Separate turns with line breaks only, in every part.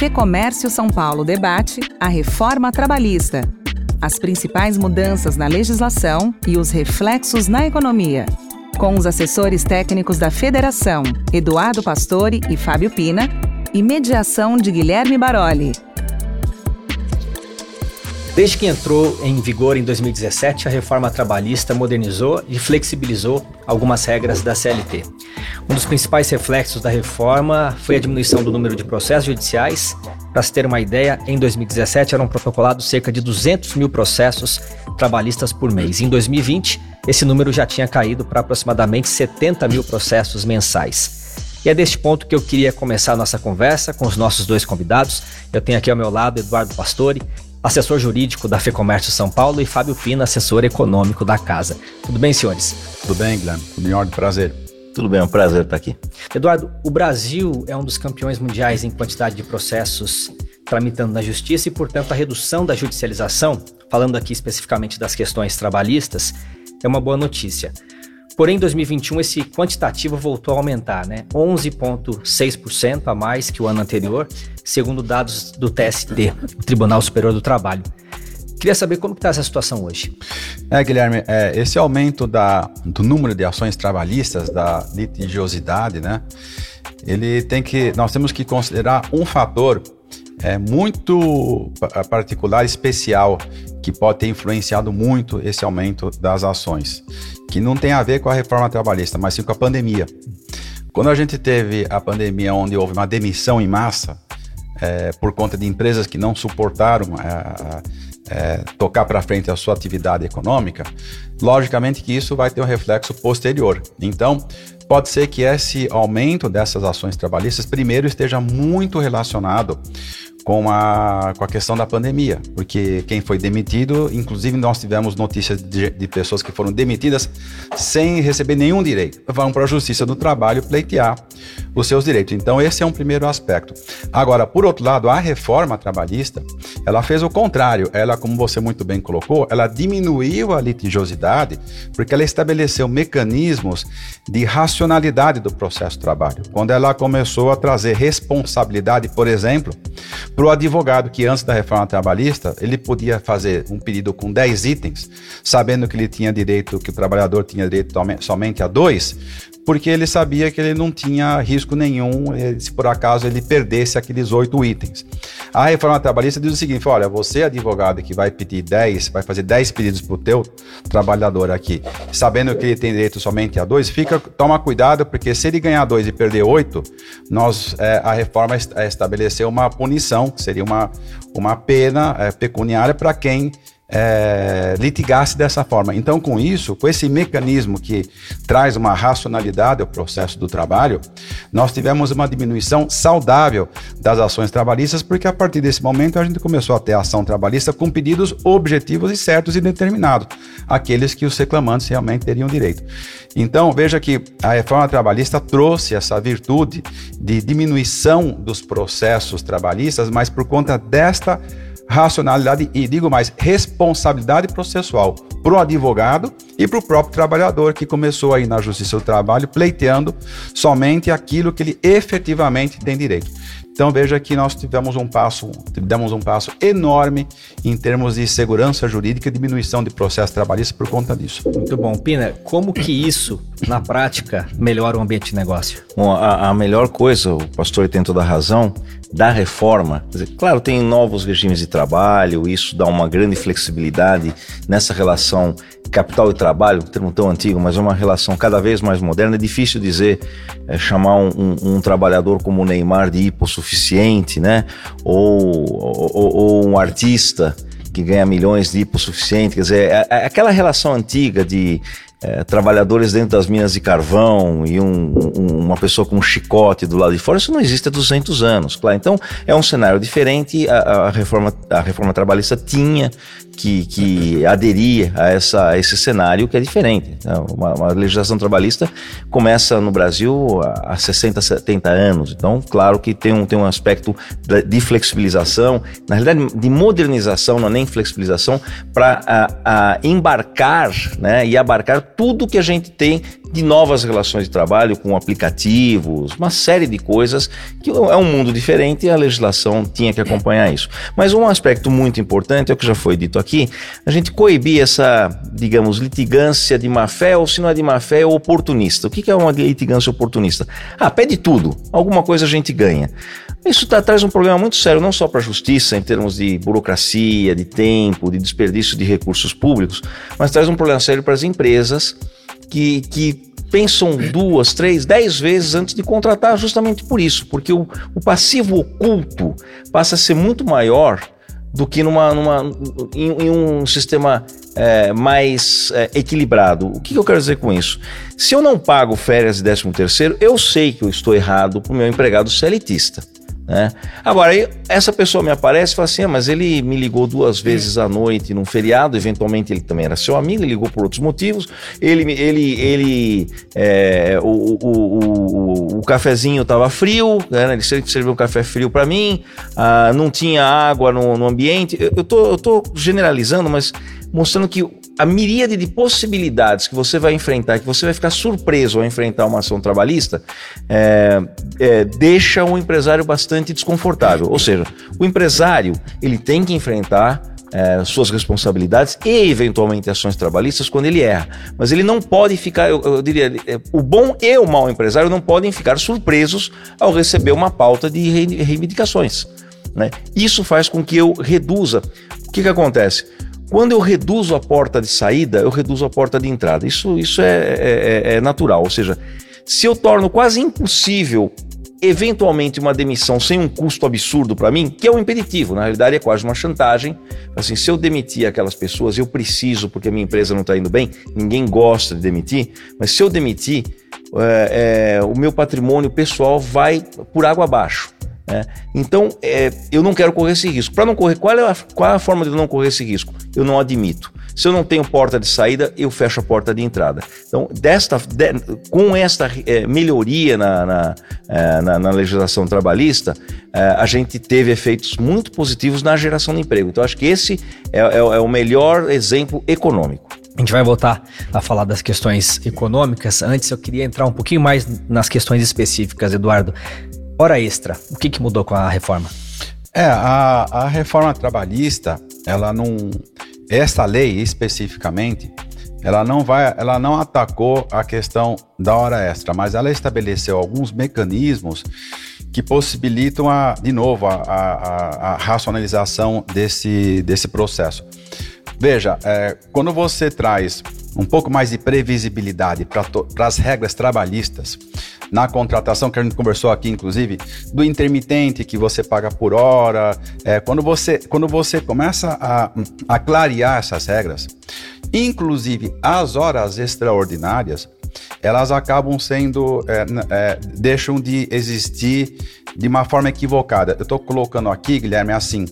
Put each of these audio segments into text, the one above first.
FEComércio São Paulo debate a reforma trabalhista, as principais mudanças na legislação e os reflexos na economia. Com os assessores técnicos da Federação, Eduardo Pastore e Fábio Pina, e mediação de Guilherme Baroli.
Desde que entrou em vigor em 2017, a reforma trabalhista modernizou e flexibilizou algumas regras da CLT. Um dos principais reflexos da reforma foi a diminuição do número de processos judiciais. Para se ter uma ideia, em 2017 eram protocolados cerca de 200 mil processos trabalhistas por mês. Em 2020, esse número já tinha caído para aproximadamente 70 mil processos mensais. E é deste ponto que eu queria começar a nossa conversa com os nossos dois convidados. Eu tenho aqui ao meu lado Eduardo Pastore, assessor jurídico da FEComércio São Paulo, e Fábio Pina, assessor econômico da casa. Tudo bem, senhores?
Tudo bem, Guilherme. Tudo em ordem, prazer.
Tudo bem, é um prazer estar aqui.
Eduardo, o Brasil é um dos campeões mundiais em quantidade de processos tramitando na justiça e, portanto, a redução da judicialização, falando aqui especificamente das questões trabalhistas, é uma boa notícia. Porém, em 2021, esse quantitativo voltou a aumentar, né? 11,6% a mais que o ano anterior, segundo dados do TST, o Tribunal Superior do Trabalho. Queria saber como está essa situação hoje.
É, Guilherme, é, esse aumento da, do número de ações trabalhistas, da litigiosidade, né? Ele tem que, nós temos que considerar um fator é, muito particular, especial, que pode ter influenciado muito esse aumento das ações, que não tem a ver com a reforma trabalhista, mas sim com a pandemia. Quando a gente teve a pandemia onde houve uma demissão em massa, é, por conta de empresas que não suportaram é, é, tocar para frente a sua atividade econômica, logicamente que isso vai ter um reflexo posterior. Então, pode ser que esse aumento dessas ações trabalhistas primeiro esteja muito relacionado com a, com a questão da pandemia, porque quem foi demitido, inclusive nós tivemos notícias de, de pessoas que foram demitidas sem receber nenhum direito, vão para a Justiça do Trabalho pleitear os seus direitos. Então esse é um primeiro aspecto. Agora, por outro lado, a reforma trabalhista, ela fez o contrário. Ela, como você muito bem colocou, ela diminuiu a litigiosidade porque ela estabeleceu mecanismos de racionalidade do processo de trabalho. Quando ela começou a trazer responsabilidade, por exemplo, para o advogado que antes da reforma trabalhista, ele podia fazer um pedido com 10 itens, sabendo que ele tinha direito, que o trabalhador tinha direito somente a dois, porque ele sabia que ele não tinha risco nenhum eh, se por acaso ele perdesse aqueles oito itens. A reforma trabalhista diz o seguinte: olha, você, advogado, que vai pedir 10, vai fazer 10 pedidos para o teu trabalhador aqui, sabendo que ele tem direito somente a dois, fica, toma cuidado, porque se ele ganhar dois e perder oito, nós, é, a reforma estabeleceu uma punição, que seria uma, uma pena é, pecuniária para quem é, litigasse dessa forma. Então, com isso, com esse mecanismo que traz uma racionalidade ao processo do trabalho, nós tivemos uma diminuição saudável das ações trabalhistas, porque a partir desse momento a gente começou a ter ação trabalhista com pedidos objetivos e certos e determinados, aqueles que os reclamantes realmente teriam direito. Então, veja que a reforma trabalhista trouxe essa virtude de diminuição dos processos trabalhistas, mas por conta desta racionalidade e, digo mais, responsabilidade processual para o advogado e para o próprio trabalhador que começou aí na Justiça do Trabalho pleiteando somente aquilo que ele efetivamente tem direito. Então veja que nós tivemos um passo, demos um passo enorme em termos de segurança jurídica e diminuição de processo trabalhista por conta disso.
Muito bom. Pina, como que isso, na prática, melhora o ambiente de negócio?
Bom, a, a melhor coisa, o pastor tem toda a razão, da reforma, claro, tem novos regimes de trabalho, isso dá uma grande flexibilidade nessa relação capital e trabalho, um termo tão antigo, mas é uma relação cada vez mais moderna. É difícil dizer, é, chamar um, um, um, trabalhador como o Neymar de hipossuficiente, né? Ou, ou, ou um artista que ganha milhões de hipossuficiente. Quer dizer, é, é aquela relação antiga de é, trabalhadores dentro das minas de carvão e um, um, uma pessoa com um chicote do lado de fora, isso não existe há 200 anos, claro. Então é um cenário diferente. A, a reforma, a reforma trabalhista tinha que, que aderir a, essa, a esse cenário que é diferente. Então, uma, uma, legislação trabalhista começa no Brasil há 60, 70 anos. Então, claro que tem um, tem um aspecto de flexibilização, na realidade, de modernização, não é nem flexibilização, para embarcar né, e abarcar tudo que a gente tem de novas relações de trabalho com aplicativos, uma série de coisas que é um mundo diferente e a legislação tinha que acompanhar isso. Mas um aspecto muito importante é o que já foi dito aqui, a gente coibir essa, digamos, litigância de má fé ou se não é de má fé é oportunista. O que é uma litigância oportunista? Ah, pede tudo, alguma coisa a gente ganha. Isso tá, traz um problema muito sério, não só para a justiça, em termos de burocracia, de tempo, de desperdício de recursos públicos, mas traz um problema sério para as empresas que, que pensam duas, três, dez vezes antes de contratar, justamente por isso, porque o, o passivo oculto passa a ser muito maior do que numa, numa, em, em um sistema é, mais é, equilibrado. O que, que, eu quero dizer com isso? Se eu não pago férias e décimo terceiro, eu sei que eu estou errado para o meu empregado seletista. Né? Agora, aí, essa pessoa me aparece e fala assim: ah, mas ele me ligou duas vezes à noite num feriado, eventualmente ele também era seu amigo, ele ligou por outros motivos. Ele, ele, ele é, o, o, o, o, cafezinho estava frio, né? ele serviu um café frio para mim, ah, não tinha água no, no ambiente. Eu, eu, tô, eu tô generalizando, mas mostrando que a miríade de possibilidades que você vai enfrentar, que você vai ficar surpreso ao enfrentar uma ação trabalhista, é, é, deixa o empresário bastante desconfortável. Ou seja, o empresário ele tem que enfrentar é, suas responsabilidades e eventualmente ações trabalhistas quando ele erra. Mas ele não pode ficar, eu, eu diria, é, o bom e o mau empresário não podem ficar surpresos ao receber uma pauta de reivindicações. Né? Isso faz com que eu reduza. O que, que acontece? Quando eu reduzo a porta de saída, eu reduzo a porta de entrada. Isso, isso é, é, é, é natural. Ou seja, se eu torno quase impossível eventualmente uma demissão sem um custo absurdo para mim, que é um impeditivo, na realidade é quase uma chantagem. Assim, se eu demitir aquelas pessoas, eu preciso porque a minha empresa não está indo bem, ninguém gosta de demitir, mas se eu demitir, é, é, o meu patrimônio pessoal vai por água abaixo. É. Então, é, eu não quero correr esse risco. Para não correr, qual é, a, qual é a forma de eu não correr esse risco? Eu não admito. Se eu não tenho porta de saída, eu fecho a porta de entrada. Então, desta, de, com esta é, melhoria na, na, é, na, na, legislação trabalhista, é, a gente teve efeitos muito positivos na geração de emprego. Então, acho que esse é, é, é o melhor exemplo econômico.
A gente vai voltar a falar das questões econômicas. Antes, eu queria entrar um pouquinho mais nas questões específicas, Eduardo. Hora extra, o que, que mudou com a reforma?
É, a, a reforma trabalhista, ela não. Esta lei especificamente, ela não vai, ela não atacou a questão da hora extra, mas ela estabeleceu alguns mecanismos que possibilitam a, de novo, a, a, a racionalização desse, desse processo. Veja, é, quando você traz um pouco mais de previsibilidade para as regras trabalhistas, na contratação, que a gente conversou aqui, inclusive, do intermitente que você paga por hora. É, quando, você, quando você começa a, a clarear essas regras, inclusive as horas extraordinárias, elas acabam sendo, é, é, deixam de existir de uma forma equivocada. Eu estou colocando aqui, Guilherme, assim,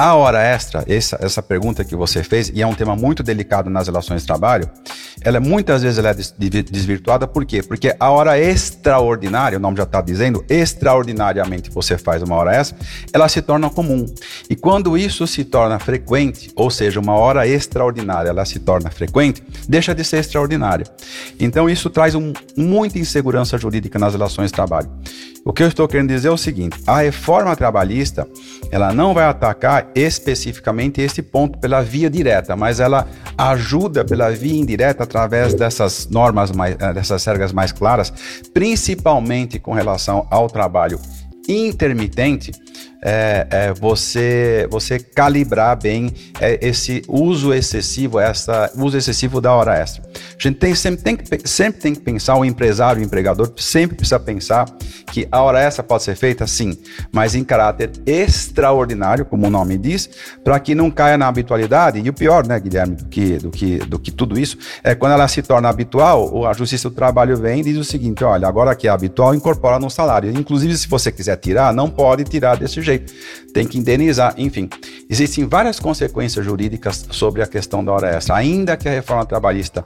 a hora extra, essa, essa pergunta que você fez, e é um tema muito delicado nas relações de trabalho, ela é, muitas vezes ela é desvirtuada, por quê? Porque a hora extraordinária, o nome já está dizendo, extraordinariamente você faz uma hora extra, ela se torna comum. E quando isso se torna frequente, ou seja, uma hora extraordinária, ela se torna frequente, deixa de ser extraordinária. Então isso traz um, muita insegurança jurídica nas relações de trabalho. O que eu estou querendo dizer é o seguinte: a reforma trabalhista ela não vai atacar especificamente esse ponto pela via direta, mas ela ajuda pela via indireta através dessas normas mais, eh, dessas regras mais claras, principalmente com relação ao trabalho intermitente, é, é, você você calibrar bem é, esse uso excessivo, essa uso excessivo da hora extra. A gente tem, sempre, tem que, sempre tem que pensar, o empresário, o empregador, sempre precisa pensar que a hora extra pode ser feita sim, mas em caráter extraordinário, como o nome diz, para que não caia na habitualidade. E o pior, né, Guilherme, do que, do que, do que tudo isso, é quando ela se torna habitual, a Justiça do Trabalho vem e diz o seguinte: olha, agora que é habitual, incorpora no salário. Inclusive, se você quiser tirar, não pode tirar desse jeito. Tem que indenizar, enfim. Existem várias consequências jurídicas sobre a questão da hora extra. Ainda que a reforma trabalhista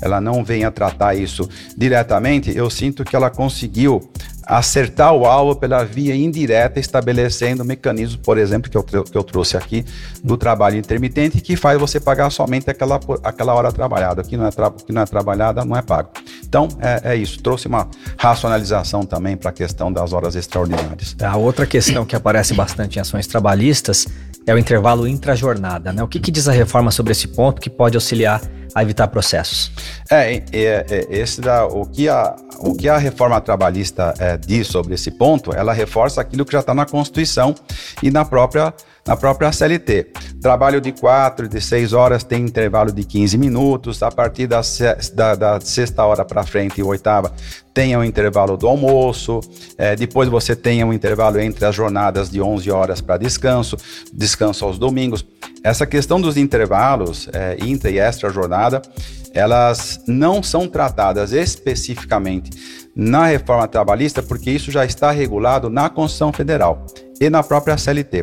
ela não venha tratar isso diretamente, eu sinto que ela conseguiu acertar o alvo pela via indireta, estabelecendo mecanismos, por exemplo, que eu, que eu trouxe aqui, do trabalho intermitente, que faz você pagar somente aquela, aquela hora trabalhada. O que não é, que não é trabalhada não é pago. Então, é, é isso. Trouxe uma racionalização também para a questão das horas extraordinárias.
A outra questão que aparece bastante em ações trabalhistas é o intervalo intrajornada. Né? O que, que diz a reforma sobre esse ponto que pode auxiliar a evitar processos?
É, é, é esse da, o, que a, o que a reforma trabalhista é, diz sobre esse ponto, ela reforça aquilo que já está na Constituição e na própria na própria CLT. Trabalho de 4, de 6 horas tem intervalo de 15 minutos, a partir da, da, da sexta hora para frente e oitava tem o intervalo do almoço, é, depois você tem um intervalo entre as jornadas de 11 horas para descanso, descanso aos domingos. Essa questão dos intervalos é, intra e extra jornada, elas não são tratadas especificamente na reforma trabalhista, porque isso já está regulado na Constituição Federal e na própria CLT.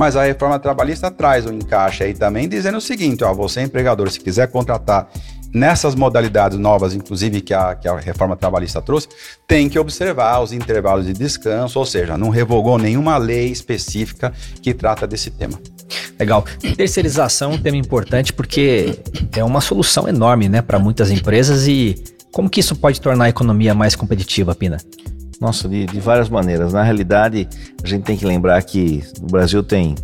Mas a reforma trabalhista traz um encaixe aí também, dizendo o seguinte: ó, você, empregador, se quiser contratar nessas modalidades novas, inclusive que a, que a reforma trabalhista trouxe, tem que observar os intervalos de descanso, ou seja, não revogou nenhuma lei específica que trata desse tema.
Legal. Terceirização é um tema importante porque é uma solução enorme né, para muitas empresas e como que isso pode tornar a economia mais competitiva, Pina?
Nossa, de, de, várias maneiras. Na realidade, a gente tem que lembrar que o Brasil tem,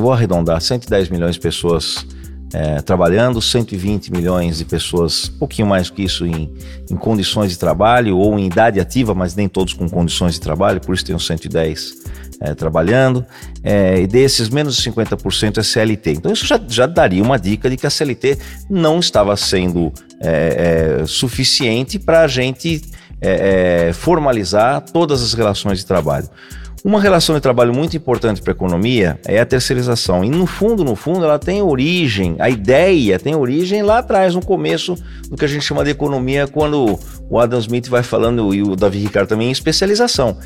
vou arredondar, 110 milhões de pessoas é, trabalhando, 120 milhões de pessoas, pouquinho mais que isso, em, em, condições de trabalho ou em idade ativa, mas nem todos com condições de trabalho, por isso tem os 110 é, trabalhando, é, e desses menos de 50% é CLT. Então isso já, já, daria uma dica de que a CLT não estava sendo é, é, suficiente para a gente é, formalizar todas as relações de trabalho. Uma relação de trabalho muito importante para a economia é a terceirização. E no fundo, no fundo, ela tem origem, a ideia tem origem lá atrás, no começo do que a gente chama de economia, quando o Adam Smith vai falando e o Davi Ricardo também em especialização.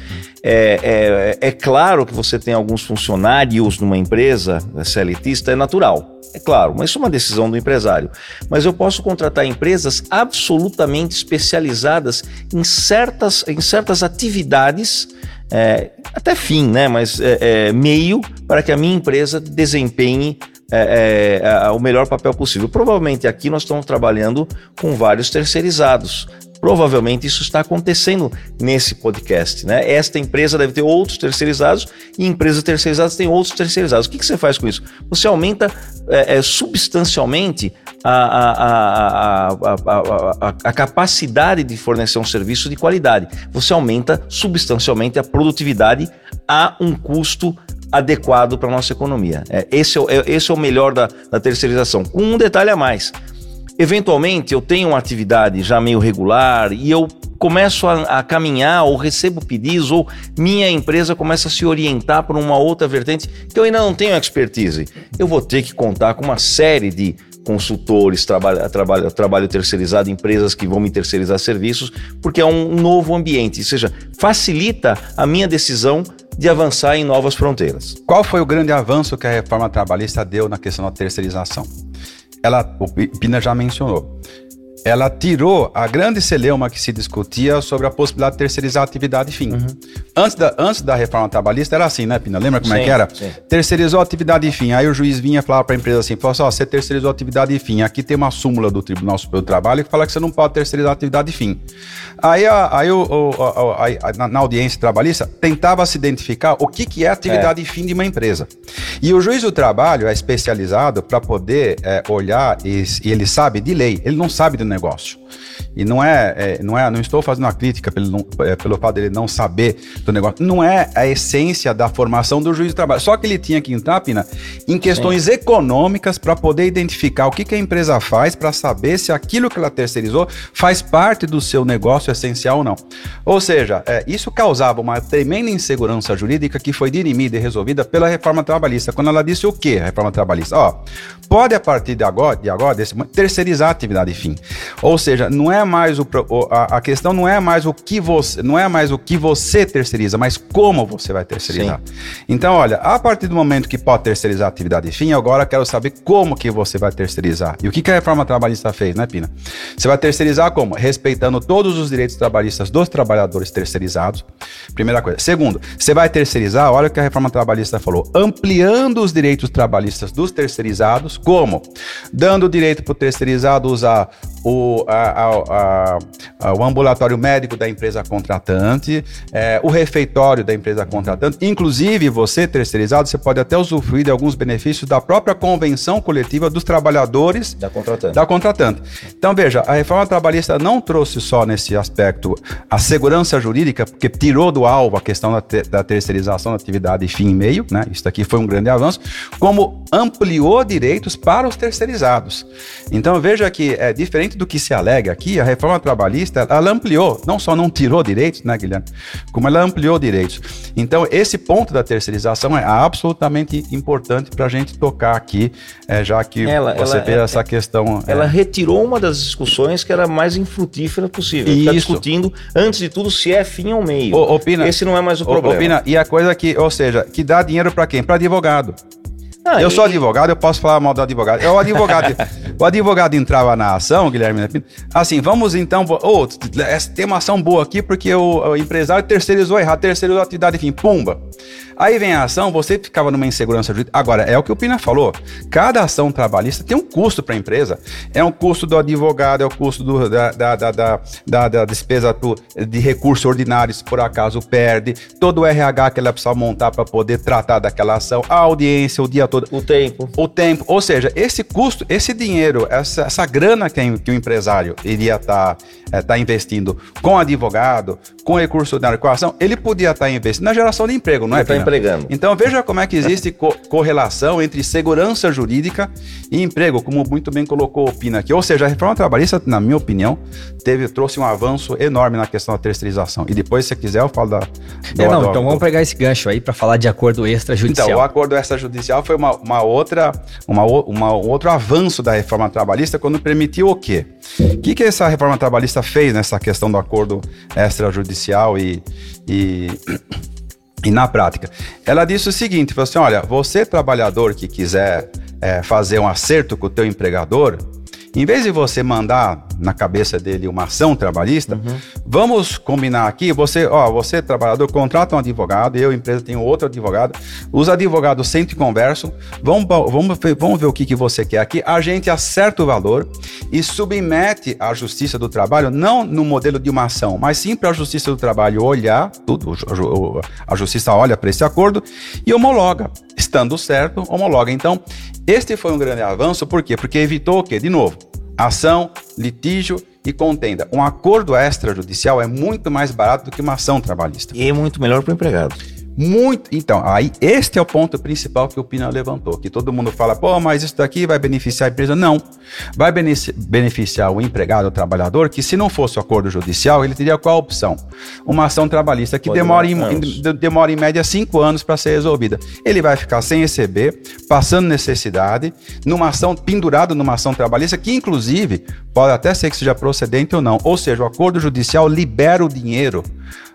É, é, é claro que você tem alguns funcionários numa empresa CLTista, é natural. É claro, mas isso é uma decisão do empresário. Mas eu posso contratar empresas absolutamente especializadas em certas, em certas atividades é, até fim, né? Mas é, é, meio para que a minha empresa desempenhe é, é, o melhor papel possível. Provavelmente aqui nós estamos trabalhando com vários terceirizados. Provavelmente isso está acontecendo nesse podcast, né? Esta empresa deve ter outros terceirizados e empresas terceirizadas têm outros terceirizados. O que, que você faz com isso? Você aumenta é, é, substancialmente a, a, a, a, capacidade de fornecer um serviço de qualidade. Você aumenta substancialmente a produtividade a um custo adequado para a nossa economia. É, esse, é, é, esse é o melhor da, da terceirização. Com um detalhe a mais Eventualmente eu tenho uma atividade já meio regular e eu começo a, a, caminhar ou recebo pedidos ou minha empresa começa a se orientar por uma outra vertente que eu ainda não tenho expertise. Eu vou ter que contar com uma série de consultores, trabalho, trabalho, trabalho terceirizado, empresas que vão me terceirizar serviços, porque é um novo ambiente, ou seja, facilita a minha decisão de avançar em novas fronteiras.
Qual foi o grande avanço que a reforma trabalhista deu na questão da terceirização? Ela, o Pina já mencionou, ela tirou a grande celeuma que se discutia sobre a possibilidade de terceirizar a atividade fim. Uhum. Antes, da, antes da reforma trabalhista era assim, né, Pina? Lembra como sim, é que era? Sim. Terceirizou a atividade fim. Aí o juiz vinha falar para a empresa assim: falou assim, ó, você terceirizou a atividade fim. Aqui tem uma súmula do Tribunal Superior do Trabalho que fala que você não pode terceirizar a atividade fim. Aí, a, aí o, o, a, a, na, na, audiência trabalhista tentava se identificar o que, que é atividade é. fim de uma empresa. E o juiz do trabalho é especializado para poder é, olhar e, e ele sabe de lei, ele não sabe do negócio. E não é, é, não é, não estou fazendo uma crítica pelo, não, é, pelo fato dele não saber do negócio. Não é a essência da formação do juiz do trabalho. Só que ele tinha que entrar, Pina, em questões Sim. econômicas para poder identificar o que, que a empresa faz para saber se aquilo que ela terceirizou faz parte do seu negócio essencial ou não. Ou seja, é, isso causava uma tremenda insegurança jurídica que foi dirimida e resolvida pela reforma trabalhista. Quando ela disse o que, a reforma trabalhista? Ó, pode a partir de agora, de agora desse, terceirizar a atividade fim. Ou seja, veja, não é mais o, a, a, questão não é mais o que você, não é mais o que você terceiriza, mas como você vai terceirizar. Sim. Então, olha, a partir do momento que pode terceirizar a atividade fim, agora quero saber como que você vai terceirizar. E o que, que a reforma trabalhista fez, né, Pina? Você vai terceirizar como? Respeitando todos os direitos trabalhistas dos trabalhadores terceirizados. Primeira coisa. Segundo, você vai terceirizar, olha o que a reforma trabalhista falou, ampliando os direitos trabalhistas dos terceirizados, como? Dando direito para o terceirizado usar o, a, a, a, o ambulatório médico da empresa contratante, é, o refeitório da empresa contratante. Inclusive, você terceirizado, você pode até usufruir de alguns benefícios da própria convenção coletiva dos trabalhadores
da contratante.
Da contratante. Então, veja, a reforma trabalhista não trouxe só nesse aspecto a segurança jurídica, porque tirou do alvo a questão da, te, da terceirização da atividade fim e meio, né? Isso aqui foi um grande avanço, como ampliou direitos para os terceirizados. Então, veja que é diferente diferente do que se alega aqui, a reforma trabalhista, ela ampliou, não só não tirou direitos, né, Guilherme, como ela ampliou direitos. Então, esse ponto da terceirização é absolutamente importante para a gente tocar aqui, é, já que ela, você ela, vê é, essa questão.
Ela é... retirou uma das discussões que era mais infrutífera possível. Está discutindo, antes de tudo, se é fim ou meio.
O, opina,
Esse não é mais o problema.
Opina, e a coisa que, ou seja, que dá dinheiro para quem? Para advogado. Eu e... sou advogado, eu posso falar mal do advogado. É o advogado. o advogado entrava na ação, Guilherme. Assim, vamos então. Oh, tem uma ação boa aqui porque o, o empresário terceirizou errado, terceirizou a atividade, enfim, pumba. Aí vem a ação, você ficava numa insegurança jurídica. Agora, é o que o Pina falou. Cada ação trabalhista tem um custo para a empresa. É um custo do advogado, é o custo do, da, da, da, da, da despesa de recursos ordinários, se por acaso perde, todo o RH que ela precisa montar para poder tratar daquela ação, a audiência, o dia todo.
O tempo.
O tempo. Ou seja, esse custo, esse dinheiro, essa, essa grana que, que o empresário iria estar tá, é, tá investindo com advogado, com recurso ordinário, com a ação, ele podia estar tá investindo na geração de emprego, não é, Pina?
Empregando.
Então veja como é que existe co correlação entre segurança jurídica e emprego, como muito bem colocou o Pina aqui. Ou seja, a reforma trabalhista, na minha opinião, teve, trouxe um avanço enorme na questão da terceirização. E depois, se quiser, eu falo da.
Do, é, não, do, então do, vamos pegar esse gancho aí para falar de acordo extrajudicial.
Então, o acordo extrajudicial foi uma, uma outra, uma, uma, outro avanço da reforma trabalhista quando permitiu o quê? O que, que essa reforma trabalhista fez nessa questão do acordo extrajudicial e, e e na prática, ela disse o seguinte: falou assim, olha, você trabalhador que quiser é, fazer um acerto com o teu empregador, em vez de você mandar na cabeça dele uma ação trabalhista, uhum. vamos combinar aqui, você, ó, você trabalhador contrata um advogado, eu empresa tenho outro advogado, os advogados sentam e conversam, vamos, vamos, vamos ver o que, que você quer aqui, a gente acerta o valor e submete à Justiça do Trabalho, não no modelo de uma ação, mas sim para a Justiça do Trabalho olhar tudo, a Justiça olha para esse acordo e homologa. Estando certo, homologa. Então, este foi um grande avanço, por quê? Porque evitou o quê? De novo, ação, litígio e contenda. Um acordo extrajudicial é muito mais barato do que uma ação trabalhista.
E é muito melhor para o empregado.
Muito. Então, aí este é o ponto principal que o Pina levantou, que todo mundo fala, pô, mas isso daqui vai beneficiar a empresa. Não. Vai beneficiar o empregado, o trabalhador, que se não fosse o acordo judicial, ele teria qual opção? Uma ação trabalhista que demora em, demora em média cinco anos para ser resolvida. Ele vai ficar sem receber, passando necessidade, numa ação, pendurado numa ação trabalhista, que inclusive pode até ser que seja procedente ou não. Ou seja, o acordo judicial libera o dinheiro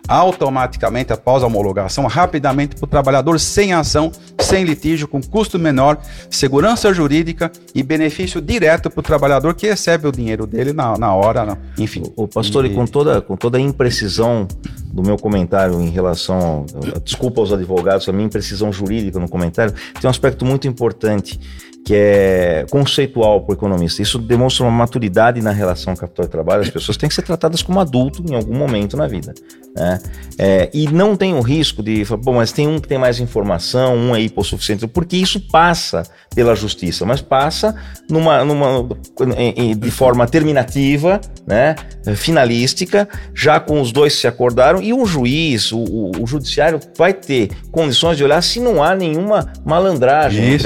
automaticamente após a homologação, rapidamente para o trabalhador sem ação, sem litígio, com custo menor, segurança jurídica e benefício direto para o trabalhador que recebe o dinheiro dele na, na hora, enfim.
O, pastor, e... e com toda, com toda a imprecisão do meu comentário em relação, desculpa aos advogados, a minha imprecisão jurídica no comentário, tem um aspecto muito importante que é conceitual para o economista. Isso demonstra uma maturidade na relação capital e trabalho. As pessoas têm que ser tratadas como adulto em algum momento na vida. Né? É, e não tem o risco de falar, bom, mas tem um que tem mais informação, um aí por suficiente, porque isso passa pela justiça, mas passa numa, numa, de forma terminativa, né? finalística, já com os dois se acordaram, e o juiz, o, o, o judiciário vai ter condições de olhar se não há nenhuma malandragem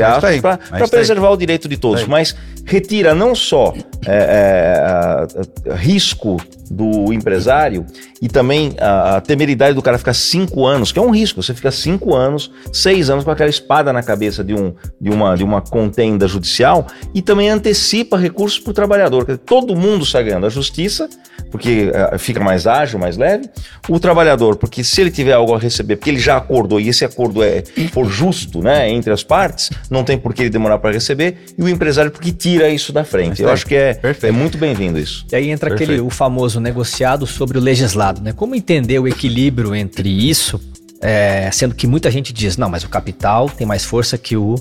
para
preservar o direito de todos, mas retira não só é, é, risco do empresário e também a, a, temeridade do cara ficar cinco anos, que é um risco. Você fica cinco anos, seis anos com aquela espada na cabeça de, um, de, uma, de uma contenda judicial e também antecipa recursos para o trabalhador. Dizer, todo mundo sai ganhando. A justiça, porque uh, fica mais ágil, mais leve. O trabalhador, porque se ele tiver algo a receber, porque ele já acordou e esse acordo é for justo né, entre as partes, não tem por que ele demorar para receber. E o empresário, porque tira isso da frente. Eu acho que é, é muito bem-vindo isso.
E aí entra Perfeito. aquele o famoso negociado sobre o legislado. Né? Como entender o equilíbrio entre isso, é, sendo que muita gente diz, não, mas o capital tem mais força que o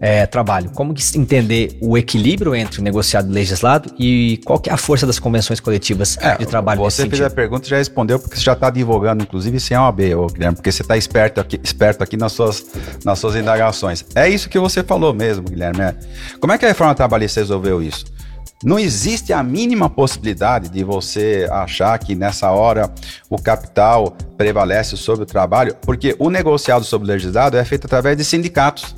é, trabalho. Como entender o equilíbrio entre o negociado e o legislado e qual que é a força das convenções coletivas é, de trabalho
Você fez a pergunta e já respondeu, porque você já está divulgando, inclusive, sem OAB, ô, Guilherme, porque você está esperto aqui, esperto aqui nas, suas, nas suas indagações. É isso que você falou mesmo, Guilherme. É. Como é que a reforma trabalhista resolveu isso? Não existe a mínima possibilidade de você achar que nessa hora o capital prevalece sobre o trabalho, porque o negociado sobre o legislado é feito através de sindicatos.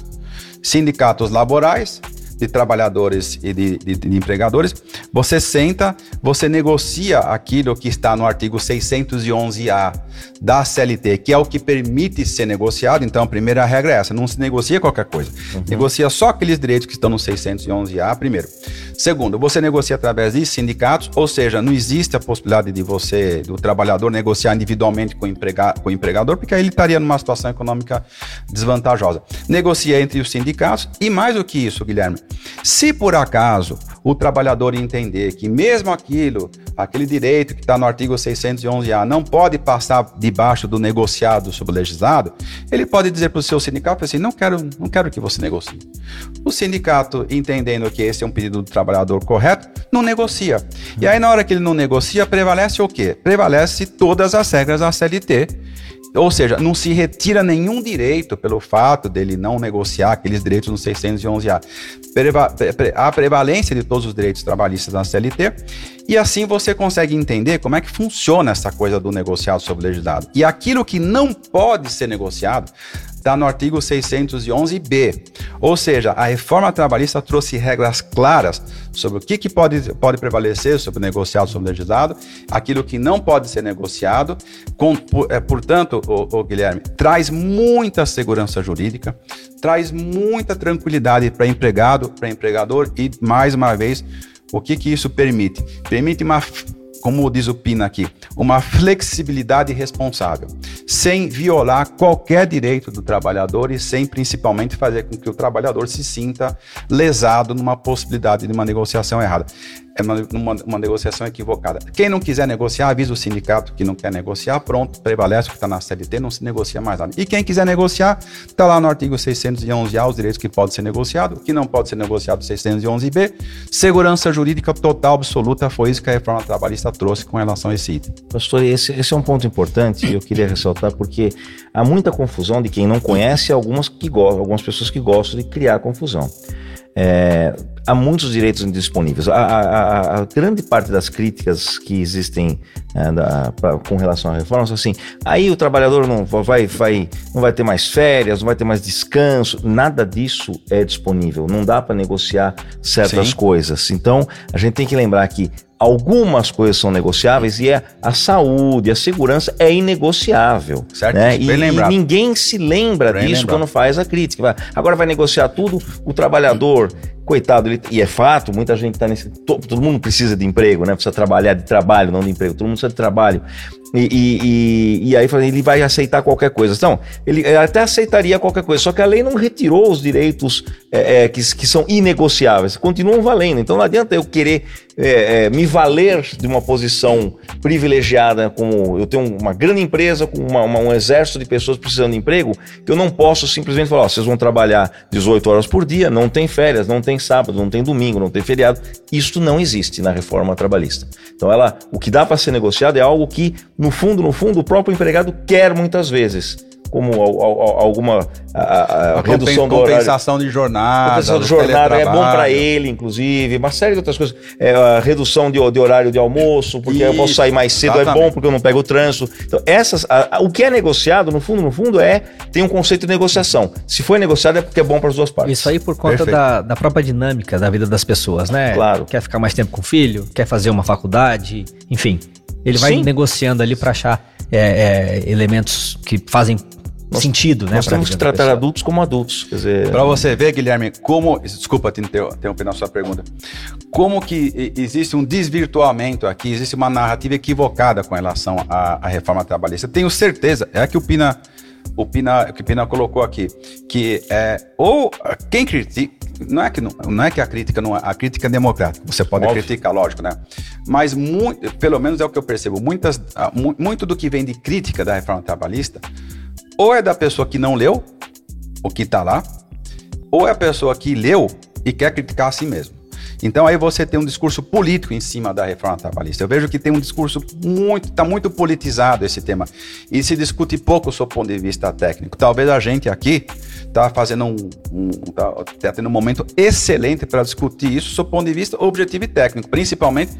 Sindicatos laborais de trabalhadores e de, de, de, empregadores, você senta, você negocia aquilo que está no artigo 611-A da CLT, que é o que permite ser negociado. Então, a primeira regra é essa: não se negocia qualquer coisa. Uhum. Negocia só aqueles direitos que estão no 611-A, primeiro. Segundo, você negocia através de sindicatos, ou seja, não existe a possibilidade de você, do trabalhador, negociar individualmente com o, emprega, com o empregador, porque aí ele estaria numa situação econômica desvantajosa. Negocia entre os sindicatos e mais do que isso, Guilherme, se por acaso o trabalhador entender que mesmo aquilo, aquele direito que está no artigo 611-A não pode passar debaixo do negociado sobre o legislado, ele pode dizer para o seu sindicato assim, não quero, não quero que você negocie. O sindicato, entendendo que esse é um pedido do trabalhador correto, não negocia. E aí na hora que ele não negocia, prevalece o quê? Prevalece todas as regras da CLT, ou seja, não se retira nenhum direito pelo fato dele não negociar aqueles direitos no 611A. Preva a prevalência de todos os direitos trabalhistas na CLT, e assim você consegue entender como é que funciona essa coisa do negociado sobre legislado. E aquilo que não pode ser negociado está no artigo 611b. Ou seja, a reforma trabalhista trouxe regras claras sobre o que, que pode, pode prevalecer sobre o negociado sobre o legislado, aquilo que não pode ser negociado. Com, é, portanto, o, o Guilherme, traz muita segurança jurídica, traz muita tranquilidade para empregado, para empregador e, mais uma vez, o que, que isso permite? Permite uma como diz o Pina aqui, uma flexibilidade responsável, sem violar qualquer direito do trabalhador e sem principalmente fazer com que o trabalhador se sinta lesado numa possibilidade de uma negociação errada é uma, uma, uma, negociação equivocada. Quem não quiser negociar, avisa o sindicato que não quer negociar, pronto, prevalece o que está na CLT, não se negocia mais nada. E quem quiser negociar, está lá no artigo 611A os direitos que pode ser negociado, o que não pode ser negociado 611B. Segurança jurídica total, absoluta, foi isso que a reforma trabalhista trouxe com relação a esse item.
Pastor, esse, esse é um ponto importante e eu queria ressaltar porque há muita confusão de quem não conhece algumas, que algumas pessoas que gostam de criar confusão. É, há muitos direitos indisponíveis. A, a, a, grande parte das críticas que existem é, da, pra, com relação à reforma são assim: aí o trabalhador não vai, vai, não vai ter mais férias, não vai ter mais descanso, nada disso é disponível. Não dá para negociar certas Sim. coisas. Então, a gente tem que lembrar que algumas coisas são negociáveis e é a saúde, a segurança é inegociável. Certo, né? e, e, ninguém se lembra bem disso lembrado. quando faz a crítica. Agora vai negociar tudo, o trabalhador coitado, ele, e é fato, muita gente está nesse. Todo, todo, mundo precisa de emprego, né? Precisa trabalhar de trabalho, não de emprego. Todo mundo precisa de trabalho. E, e, e, e aí ele vai aceitar qualquer coisa. Então, ele até aceitaria qualquer coisa, só que a lei não retirou os direitos é, é, que, que são inegociáveis, continuam valendo. Então não adianta eu querer é, é, me valer de uma posição privilegiada, como eu tenho uma grande empresa com uma, uma, um exército de pessoas precisando de emprego, que eu não posso simplesmente falar: vocês vão trabalhar 18 horas por dia, não tem férias, não tem sábado, não tem domingo, não tem feriado. Isso não existe na reforma trabalhista. Então, ela, o que dá para ser negociado é algo que no fundo, no fundo, o próprio empregado quer muitas vezes. Como alguma a, a,
a redução do compensação
horário.
de jornada,
compensação de jornada é bom para ele, inclusive, uma série de outras coisas. É, a redução de, de horário de almoço, porque Isso, eu posso sair mais cedo, exatamente. é bom porque eu não pego o trânsito. Então, essas, a, o que é negociado, no fundo, no fundo, é tem um conceito de negociação. Se foi negociado é porque é bom para as duas partes.
Isso aí por conta da, da própria dinâmica da vida das pessoas, né?
Claro.
Quer ficar mais tempo com o filho, quer fazer uma faculdade, enfim. Ele vai Sim. negociando ali para achar é, é, elementos que fazem nós, sentido, né?
Nós temos que tratar adultos como adultos.
Para você ver, Guilherme, como. Desculpa te interromper na sua pergunta. Como que existe um desvirtuamento aqui, existe uma narrativa equivocada com relação à, à reforma trabalhista. Tenho certeza, é que o Pina. O Pina, que o Pina colocou aqui, que é ou quem critica, não é que não, não é que a crítica não é, a crítica é democrática. Você pode Óbvio. criticar, lógico, né? Mas muito, pelo menos é o que eu percebo, muitas, muito do que vem de crítica da reforma trabalhista ou é da pessoa que não leu o que está lá, ou é a pessoa que leu e quer criticar a si mesmo. Então aí você tem um discurso político em cima da reforma trabalhista. Eu vejo que tem um discurso muito, está muito politizado esse tema e se discute pouco do ponto de vista técnico. Talvez a gente aqui está fazendo um, um tá, tá, tendo um momento excelente para discutir isso do ponto de vista objetivo e técnico, principalmente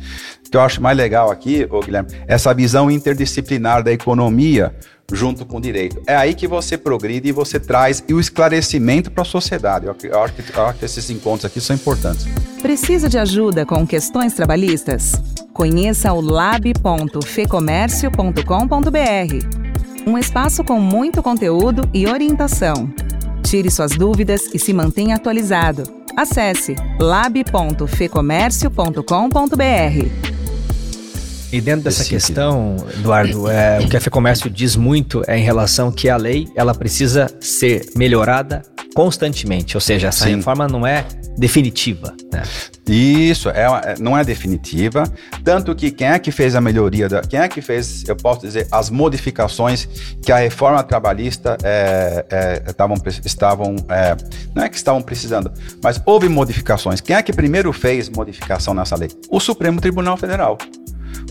que eu acho mais legal aqui, ô Guilherme, essa visão interdisciplinar da economia junto com o direito. É aí que você progride e você traz o esclarecimento para a sociedade. Eu, eu, acho que, eu acho que esses encontros aqui são importantes.
Precisa de ajuda com questões trabalhistas? Conheça o lab.fecomércio.com.br. Um espaço com muito conteúdo e orientação. Tire suas dúvidas e se mantenha atualizado. Acesse lab.fecomércio.com.br.
E dentro dessa questão, Eduardo, é, o que a FEComércio diz muito é em relação que a lei ela precisa ser melhorada constantemente, ou seja, essa Sim. reforma não é definitiva. Né?
Isso, é, é, não é definitiva, tanto que quem é que fez a melhoria, da, quem é que fez, eu posso dizer, as modificações que a reforma trabalhista é, é, tavam, estavam, é, não é que estavam precisando, mas houve modificações. Quem é que primeiro fez modificação nessa lei? O Supremo Tribunal Federal.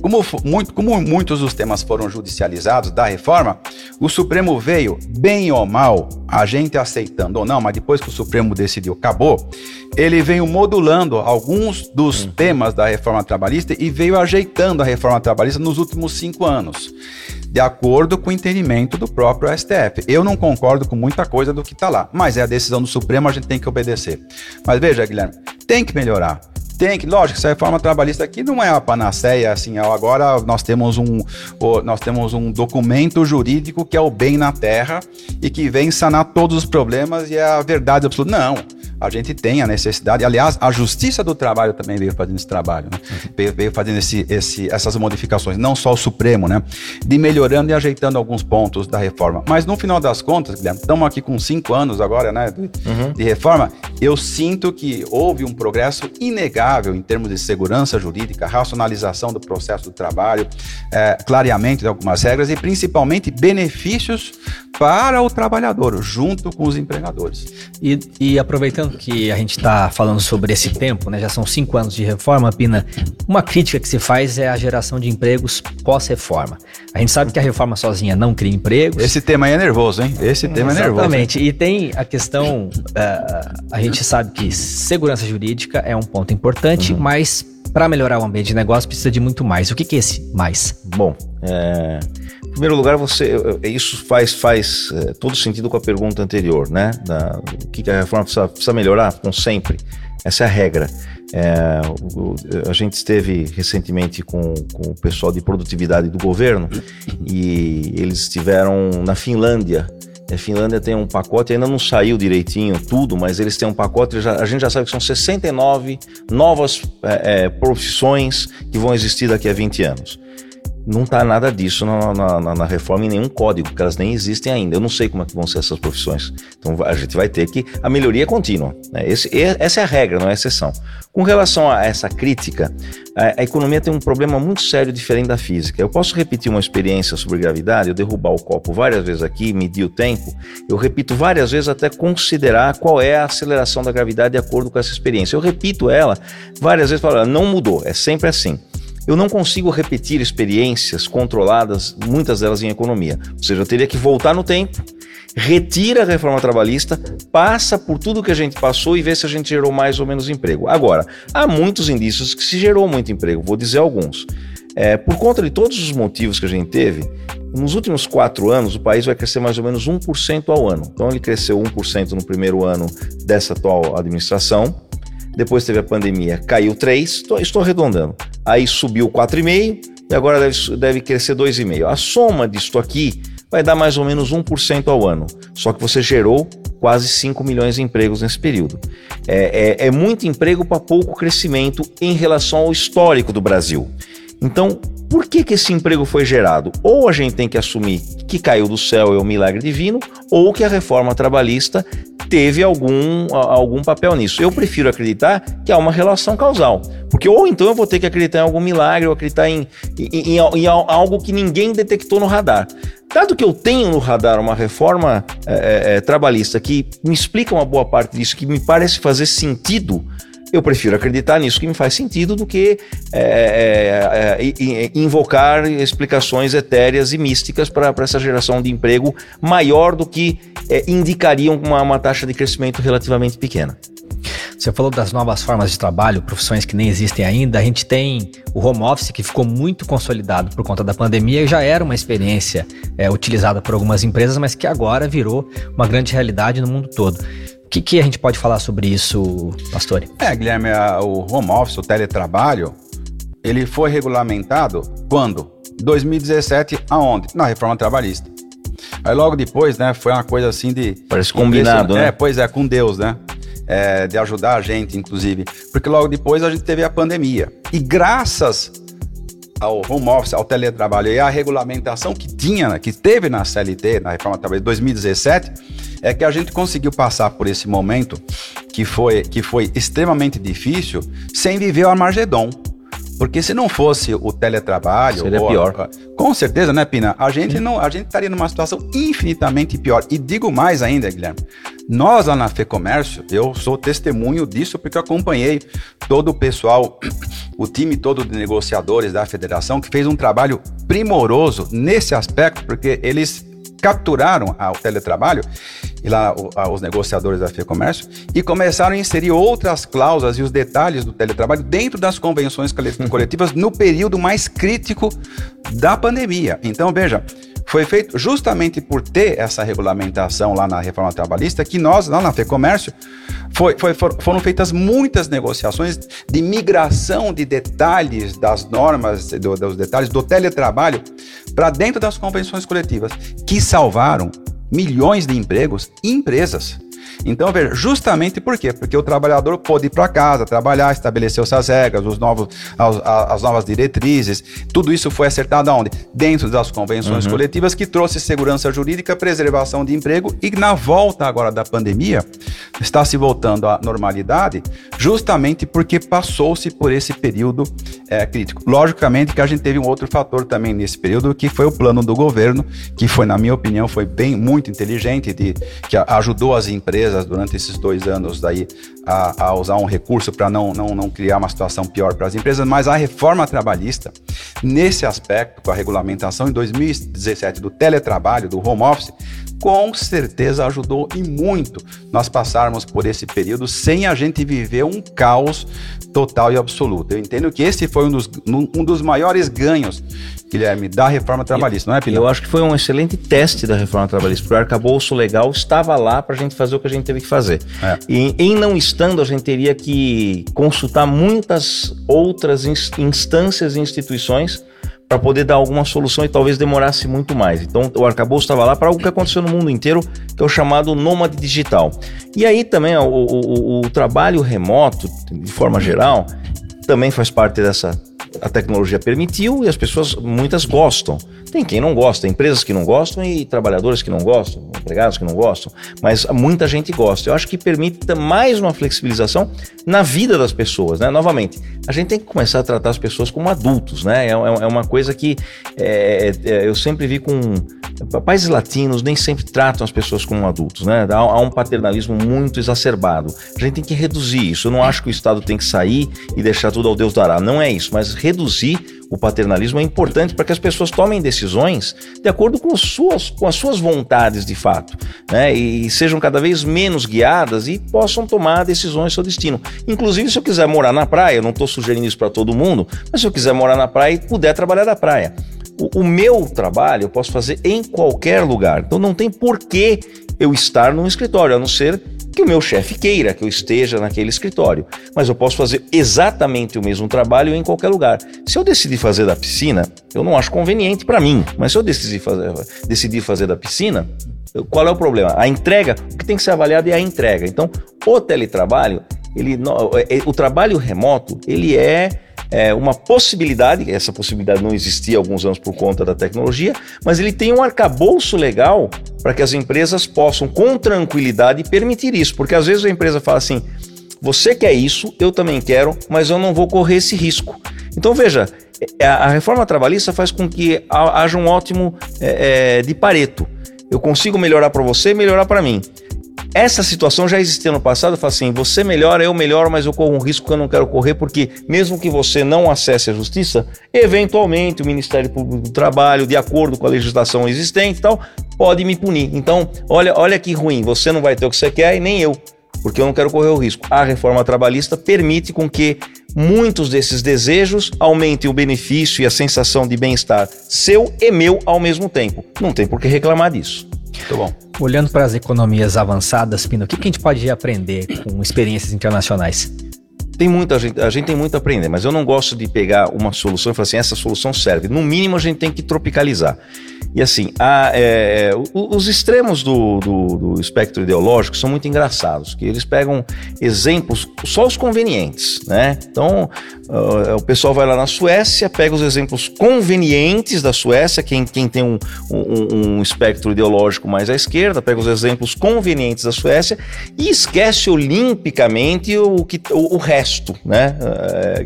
Como, muito, como muitos dos temas foram judicializados da reforma, o Supremo veio, bem ou mal, a gente aceitando ou não, mas depois que o Supremo decidiu, acabou, ele veio modulando alguns dos uhum. temas da reforma trabalhista e veio ajeitando a reforma trabalhista nos últimos cinco anos de acordo com o entendimento do próprio STF. Eu não concordo com muita coisa do que está lá, mas é a decisão do Supremo, a gente tem que obedecer. Mas veja, Guilherme, tem que melhorar tem que, lógico, essa reforma trabalhista aqui não é a panaceia, assim, agora nós temos um, nós temos um documento jurídico que é o bem na terra e que vem sanar todos os problemas e é a verdade absoluta. Não a gente tem a necessidade. Aliás, a Justiça do Trabalho também veio fazendo esse trabalho, né? Uhum. veio, veio, fazendo esse, esse, essas modificações, não só o Supremo, né? De melhorando e ajeitando alguns pontos da reforma. Mas no final das contas, Guilherme, estamos aqui com cinco anos agora, né? De, uhum. de reforma. Eu sinto que houve um progresso inegável em termos de segurança jurídica, racionalização do processo do trabalho, é, clareamento de algumas regras e principalmente benefícios para o trabalhador, junto com os empregadores.
E, e aproveitando que a gente está falando sobre esse tempo, né, já são cinco anos de reforma, Pina, uma crítica que se faz é a geração de empregos pós-reforma. A gente sabe que a reforma sozinha não cria empregos.
Esse tema aí é nervoso, hein? Esse tema Exatamente. é nervoso.
Exatamente. E tem a questão, uh, a gente sabe que segurança jurídica é um ponto importante, uhum. mas para melhorar o ambiente de negócio precisa de muito mais. O que, que é esse mais?
Bom, é, primeiro lugar, você isso faz, faz é, todo sentido com a pergunta anterior, né? Da, o que, a reforma precisa, precisa melhorar? Com sempre. Essa é a regra. É, o, a gente esteve recentemente com, com o pessoal de produtividade do governo e eles estiveram na Finlândia a Finlândia tem um pacote, ainda não saiu direitinho tudo, mas eles têm um pacote, já, a gente já sabe que são 69 novas é, é, profissões que vão existir daqui a 20 anos não está nada disso na, na, na, reforma em nenhum código, porque elas nem existem ainda. Eu não sei como é que vão ser essas profissões. Então a gente vai ter que. A melhoria é contínua. Né? Esse, essa é a regra, não é a exceção. Com relação a essa crítica, a, a, economia tem um problema muito sério diferente da física. Eu posso repetir uma experiência sobre gravidade, eu derrubar o copo várias vezes aqui, medir o tempo, eu repito várias vezes até considerar qual é a aceleração da gravidade de acordo com essa experiência. Eu repito ela várias vezes, falando, não mudou, é sempre assim. Eu não consigo repetir experiências controladas, muitas delas em economia. Ou seja, eu teria que voltar no tempo, retira a reforma trabalhista, passa por tudo que a gente passou e vê se a gente gerou mais ou menos emprego. Agora, há muitos indícios que se gerou muito emprego, vou dizer alguns. É, por conta de todos os motivos que a gente teve, nos últimos quatro anos, o país vai crescer mais ou menos 1% ao ano. Então, ele cresceu 1% no primeiro ano dessa atual administração. Depois teve a pandemia, caiu 3%, estou, arredondando. Aí subiu 4,5% e agora deve, deve crescer 2,5%. A soma disso aqui vai dar mais ou menos 1% ao ano. Só que você gerou quase 5 milhões de empregos nesse período. É, é, é muito emprego para pouco crescimento em relação ao histórico do Brasil. Então, por que, que esse emprego foi gerado? Ou a gente tem que assumir que caiu do céu é um milagre divino, ou que a reforma trabalhista teve algum, algum papel nisso. Eu prefiro acreditar que há uma relação causal. Porque ou então eu vou ter que acreditar em algum milagre, ou acreditar em, em, em, em algo que ninguém detectou no radar. Dado que eu tenho no radar uma reforma é, é, trabalhista que me explica uma boa parte disso, que me parece fazer sentido eu prefiro acreditar nisso que me faz sentido do que é, é, é, invocar explicações etéreas e místicas para essa geração de emprego maior do que é, indicariam uma, uma taxa de crescimento relativamente pequena.
Você falou das novas formas de trabalho, profissões que nem existem ainda. A gente tem o home office que ficou muito consolidado por conta da pandemia e já era uma experiência é, utilizada por algumas empresas, mas que agora virou uma grande realidade no mundo todo. O que, que a gente pode falar sobre isso, Pastore?
É, Guilherme, o home office, o teletrabalho, ele foi regulamentado quando? 2017, aonde? Na reforma trabalhista. Aí logo depois, né, foi uma coisa assim de...
Parece combinado, né?
É, pois é, com Deus, né? É, de ajudar a gente, inclusive. Porque logo depois a gente teve a pandemia. E graças ao home office, ao teletrabalho e à regulamentação que tinha, né, que teve na CLT, na reforma trabalhista de 2017, é que a gente conseguiu passar por esse momento que foi, que foi extremamente difícil sem viver o Armagedon. Porque se não fosse o teletrabalho,
seria ou, pior.
Com certeza, né, Pina? A gente não, a gente estaria numa situação infinitamente pior. E digo mais ainda, Guilherme. Nós lá na FEComércio, eu sou testemunho disso porque eu acompanhei todo o pessoal, o time todo de negociadores da federação que fez um trabalho primoroso nesse aspecto, porque eles capturaram o teletrabalho e lá os negociadores da FEComércio e começaram a inserir outras cláusulas e os detalhes do teletrabalho dentro das convenções coletivas no período mais crítico da pandemia. Então, veja, foi feito justamente por ter essa regulamentação lá na reforma trabalhista que nós, lá na FEComércio, foi, foi, foram feitas muitas negociações de migração de detalhes das normas, do, dos detalhes do teletrabalho para dentro das convenções coletivas, que salvaram milhões de empregos e empresas. Então, veja, justamente por quê? Porque o trabalhador pôde ir para casa, trabalhar, estabelecer suas regras, os novos, as, as, novas diretrizes. Tudo isso foi acertado aonde? Dentro das convenções uhum. coletivas, que trouxe segurança jurídica, preservação de emprego e na volta agora da pandemia, está se voltando à normalidade, justamente porque passou-se por esse período é, crítico. Logicamente que a gente teve um outro fator também nesse período, que foi o plano do governo, que foi, na minha opinião, foi bem muito inteligente, de, que ajudou as empresas empresas durante esses dois anos daí a, a usar um recurso para não, não, não criar uma situação pior para as empresas, mas a reforma trabalhista, nesse aspecto, com a regulamentação em 2017 do teletrabalho, do home office, com certeza ajudou e muito nós passarmos por esse período sem a gente viver um caos total e absoluto. Eu entendo que esse foi um dos, um dos maiores ganhos, Guilherme, da reforma trabalhista,
eu,
não é, Pilão?
Eu acho que foi um excelente teste da reforma trabalhista, porque o arcabouço legal estava lá para a gente fazer o que a gente teve que fazer. É. E em não estando, a gente teria que consultar muitas outras instâncias e instituições para poder dar alguma solução e talvez demorasse muito mais. Então o arcabouço estava lá para algo que aconteceu no mundo inteiro, que é o chamado nômade digital. E aí também o, o, o trabalho remoto, de forma geral, também faz parte dessa. A tecnologia permitiu e as pessoas, muitas gostam. Tem quem não gosta, empresas que não gostam e trabalhadores que não gostam, empregados que não gostam, mas muita gente gosta. Eu acho que permite mais uma flexibilização na vida das pessoas, né? Novamente, a gente tem que começar a tratar as pessoas como adultos, né? É, é, é uma coisa que é, é, eu sempre vi com países latinos nem sempre tratam as pessoas como adultos, né? Há, há, um paternalismo muito exacerbado. A gente tem que reduzir isso. Eu não acho que o Estado tem que sair e deixar tudo ao Deus dará. Não é isso, mas reduzir o paternalismo é importante para que as pessoas tomem decisões de acordo com as suas, com as suas vontades de fato, né? E sejam cada vez menos guiadas e possam tomar decisões sobre seu destino. Inclusive, se eu quiser morar na praia, eu não estou sugerindo isso para todo mundo, mas se eu quiser morar na praia e puder trabalhar da praia. O, o meu trabalho eu posso fazer em qualquer lugar. Então não tem porquê eu estar num escritório, a não ser que o meu chefe queira que eu esteja naquele escritório. Mas eu posso fazer exatamente o mesmo trabalho em qualquer lugar. Se eu decidir fazer da piscina, eu não acho conveniente para mim, mas se eu decidir fazer, decidir fazer da piscina, qual é o problema? A entrega, o que tem que ser avaliado é a entrega. Então, o teletrabalho, ele, é, o trabalho remoto, ele é é, uma possibilidade, essa possibilidade não existia há alguns anos por conta da tecnologia, mas ele tem um arcabouço legal para que as empresas possam, com tranquilidade, permitir isso. Porque às vezes a empresa fala assim: você quer isso, eu também quero, mas eu não vou correr esse risco. Então veja, é, a reforma trabalhista faz com que haja um ótimo é, é, de pareto. Eu consigo melhorar para você, melhorar para mim. Essa situação já existia no passado, fala assim, você melhora, eu melhoro, mas eu corro um risco que eu não quero correr, porque mesmo que você não acesse a justiça, eventualmente o Ministério Público do Trabalho, de acordo com a legislação existente e tal, pode me punir. Então, olha, olha que ruim, você não vai ter o que você quer e nem eu, porque eu não quero correr o risco. A reforma trabalhista permite com que muitos desses desejos aumentem o benefício e a sensação de bem-estar seu e meu ao mesmo tempo. Não tem por que reclamar disso.
Muito bom. Olhando para as economias avançadas, Pino, o que, que a gente pode aprender com experiências internacionais?
Tem muita gente, a gente tem muito a aprender, mas eu não gosto de pegar uma solução e falar assim, essa solução serve. No mínimo, a gente tem que tropicalizar. E assim, a, é, os extremos do, do, do, espectro ideológico são muito engraçados, que eles pegam exemplos, só os convenientes, né? Então, uh, o pessoal vai lá na Suécia, pega os exemplos convenientes da Suécia, quem, quem tem um, um, um espectro ideológico mais à esquerda, pega os exemplos convenientes da Suécia e esquece olimpicamente o, que, o, o resto, né?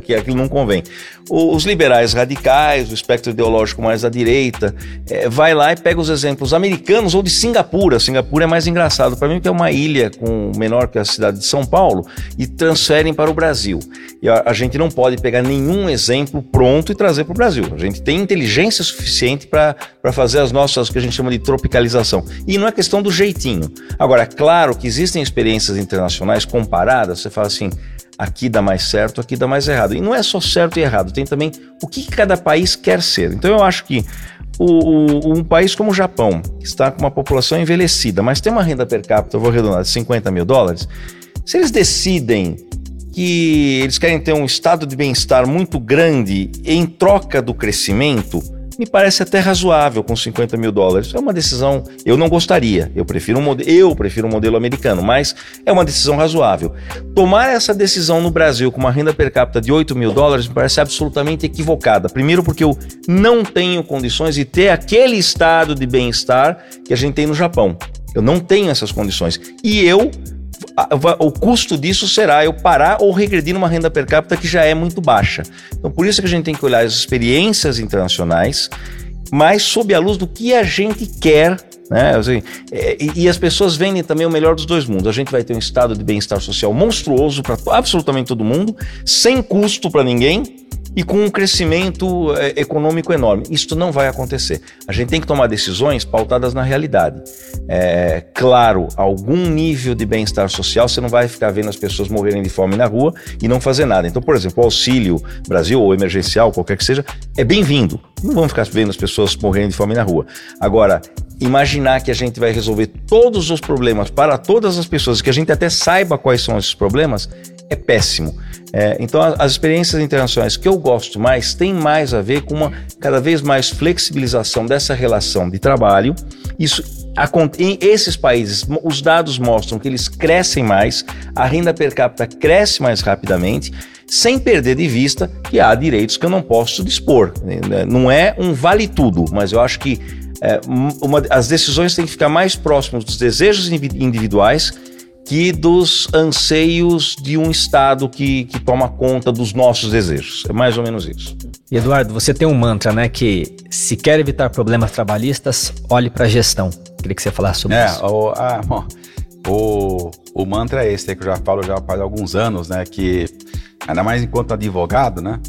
Que aquilo não convém. Os liberais radicais, o espectro ideológico mais à direita, é, vai lá e pega os exemplos americanos ou de Singapura. Singapura é mais engraçado para mim, que é uma ilha com menor que a cidade de São Paulo, e transferem para o Brasil. E a, a gente não pode pegar nenhum exemplo pronto e trazer para o Brasil. A gente tem inteligência suficiente para fazer as nossas, que a gente chama de tropicalização. E não é questão do jeitinho. Agora, claro que existem experiências internacionais comparadas, você fala assim aqui dá mais certo, aqui dá mais errado. E não é só certo e errado, tem também o que cada país quer ser. Então eu acho que o, o, um país como o Japão, que está com uma população envelhecida, mas tem uma renda per capita, eu vou arredondar, de 50 mil dólares, se eles decidem que eles querem ter um estado de bem-estar muito grande em troca do crescimento, me parece até razoável com 50 mil dólares. É uma decisão, eu não gostaria, eu prefiro um eu prefiro um modelo americano, mas é uma decisão razoável. Tomar essa decisão no Brasil com uma renda per capita de 8 mil dólares me parece absolutamente equivocada. Primeiro porque eu não tenho condições de ter aquele estado de bem-estar que a gente tem no Japão. Eu não tenho essas condições. E eu o custo disso será eu parar ou regredir numa renda per capita que já é muito baixa. Então, por isso que a gente tem que olhar as experiências internacionais, mas sob a luz do que a gente quer né? Assim, é, e, e, as pessoas vendem também o melhor dos dois mundos. A gente vai ter um estado de bem-estar social monstruoso para absolutamente todo mundo, sem custo para ninguém, e com um crescimento é, econômico enorme. Isso não vai acontecer. A gente tem que tomar decisões pautadas na realidade. É, claro, algum nível de bem-estar social, você não vai ficar vendo as pessoas morrerem de fome na rua e não fazer nada. Então, por exemplo, o auxílio Brasil ou emergencial, qualquer que seja, é bem-vindo. Não vamos ficar vendo as pessoas morrendo de fome na rua. Agora, imaginar que a gente vai resolver todos os problemas para todas as pessoas, que a gente até saiba quais são esses problemas, é péssimo. É, então, as experiências internacionais que eu gosto mais têm mais a ver com uma cada vez mais flexibilização dessa relação de trabalho. Isso em esses países, os dados mostram que eles crescem mais, a renda per capita cresce mais rapidamente, sem perder de vista que há direitos que eu não posso dispor. Né? Não é um vale tudo, mas eu acho que é, uma, as decisões têm que ficar mais próximas dos desejos individuais que dos anseios de um Estado que, que toma conta dos nossos desejos. É mais ou menos isso.
E Eduardo, você tem um mantra, né? Que se quer evitar problemas trabalhistas, olhe para a gestão. Queria que você falasse sobre
é,
isso.
O, ah, bom, o, o mantra é esse que eu já falo já faz alguns anos, né? Que ainda mais enquanto advogado, né?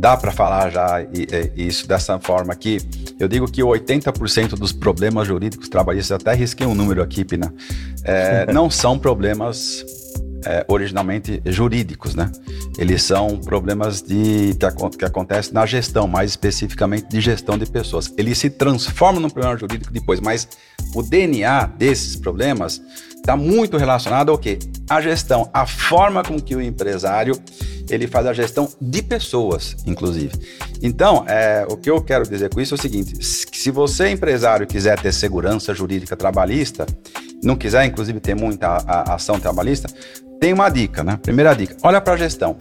dá para falar já isso dessa forma aqui. Eu digo que 80% dos problemas jurídicos trabalhistas, até risquei um número aqui, Pina, é, não são problemas é, originalmente jurídicos, né? Eles são problemas de, que, que acontecem na gestão, mais especificamente de gestão de pessoas. Eles se transformam num problema jurídico depois, mas o DNA desses problemas está muito relacionado ao quê? A gestão, a forma com que o empresário ele faz a gestão de pessoas, inclusive. Então, é, o que eu quero dizer com isso é o seguinte: se você, empresário, quiser ter segurança jurídica trabalhista, não quiser, inclusive, ter muita a, a ação trabalhista, tem uma dica, né? Primeira dica: olha para a gestão.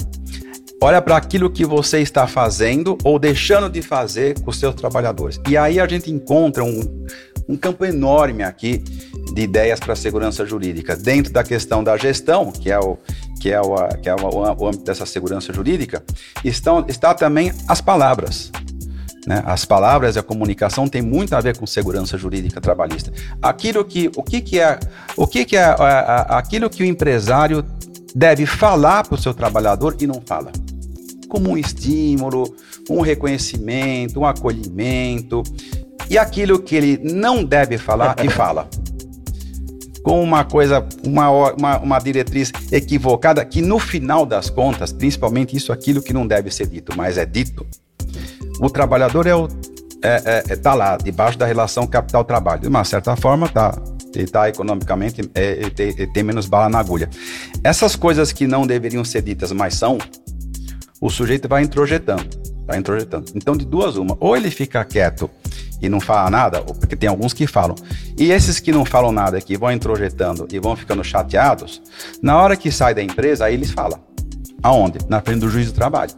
Olha para aquilo que você está fazendo ou deixando de fazer com os seus trabalhadores. E aí a gente encontra um, um campo enorme aqui de ideias para segurança jurídica. Dentro da questão da gestão, que é o, que é o, que é o âmbito dessa segurança jurídica, estão, está também as palavras. Né? As palavras e a comunicação tem muito a ver com segurança jurídica trabalhista. Aquilo que, o que, que é, o que, que é a, a, aquilo que o empresário deve falar para o seu trabalhador e não fala, como um estímulo, um reconhecimento, um acolhimento, e aquilo que ele não deve falar e fala. Com uma coisa, uma, uma, uma diretriz equivocada, que no final das contas, principalmente isso aquilo que não deve ser dito, mas é dito, o trabalhador é o é, é, é tá lá, debaixo da relação capital-trabalho. De uma certa forma, tá, ele está economicamente, é, ele tem, tem, menos bala na agulha. Essas coisas que não deveriam ser ditas, mas são, o sujeito vai introjetando, vai introjetando. Então, de duas uma, ou ele fica quieto e não fala nada, porque tem alguns que falam. E esses que não falam nada, que vão introjetando e vão ficando chateados, na hora que sai da empresa, aí eles falam. Aonde? Na frente do juiz do trabalho.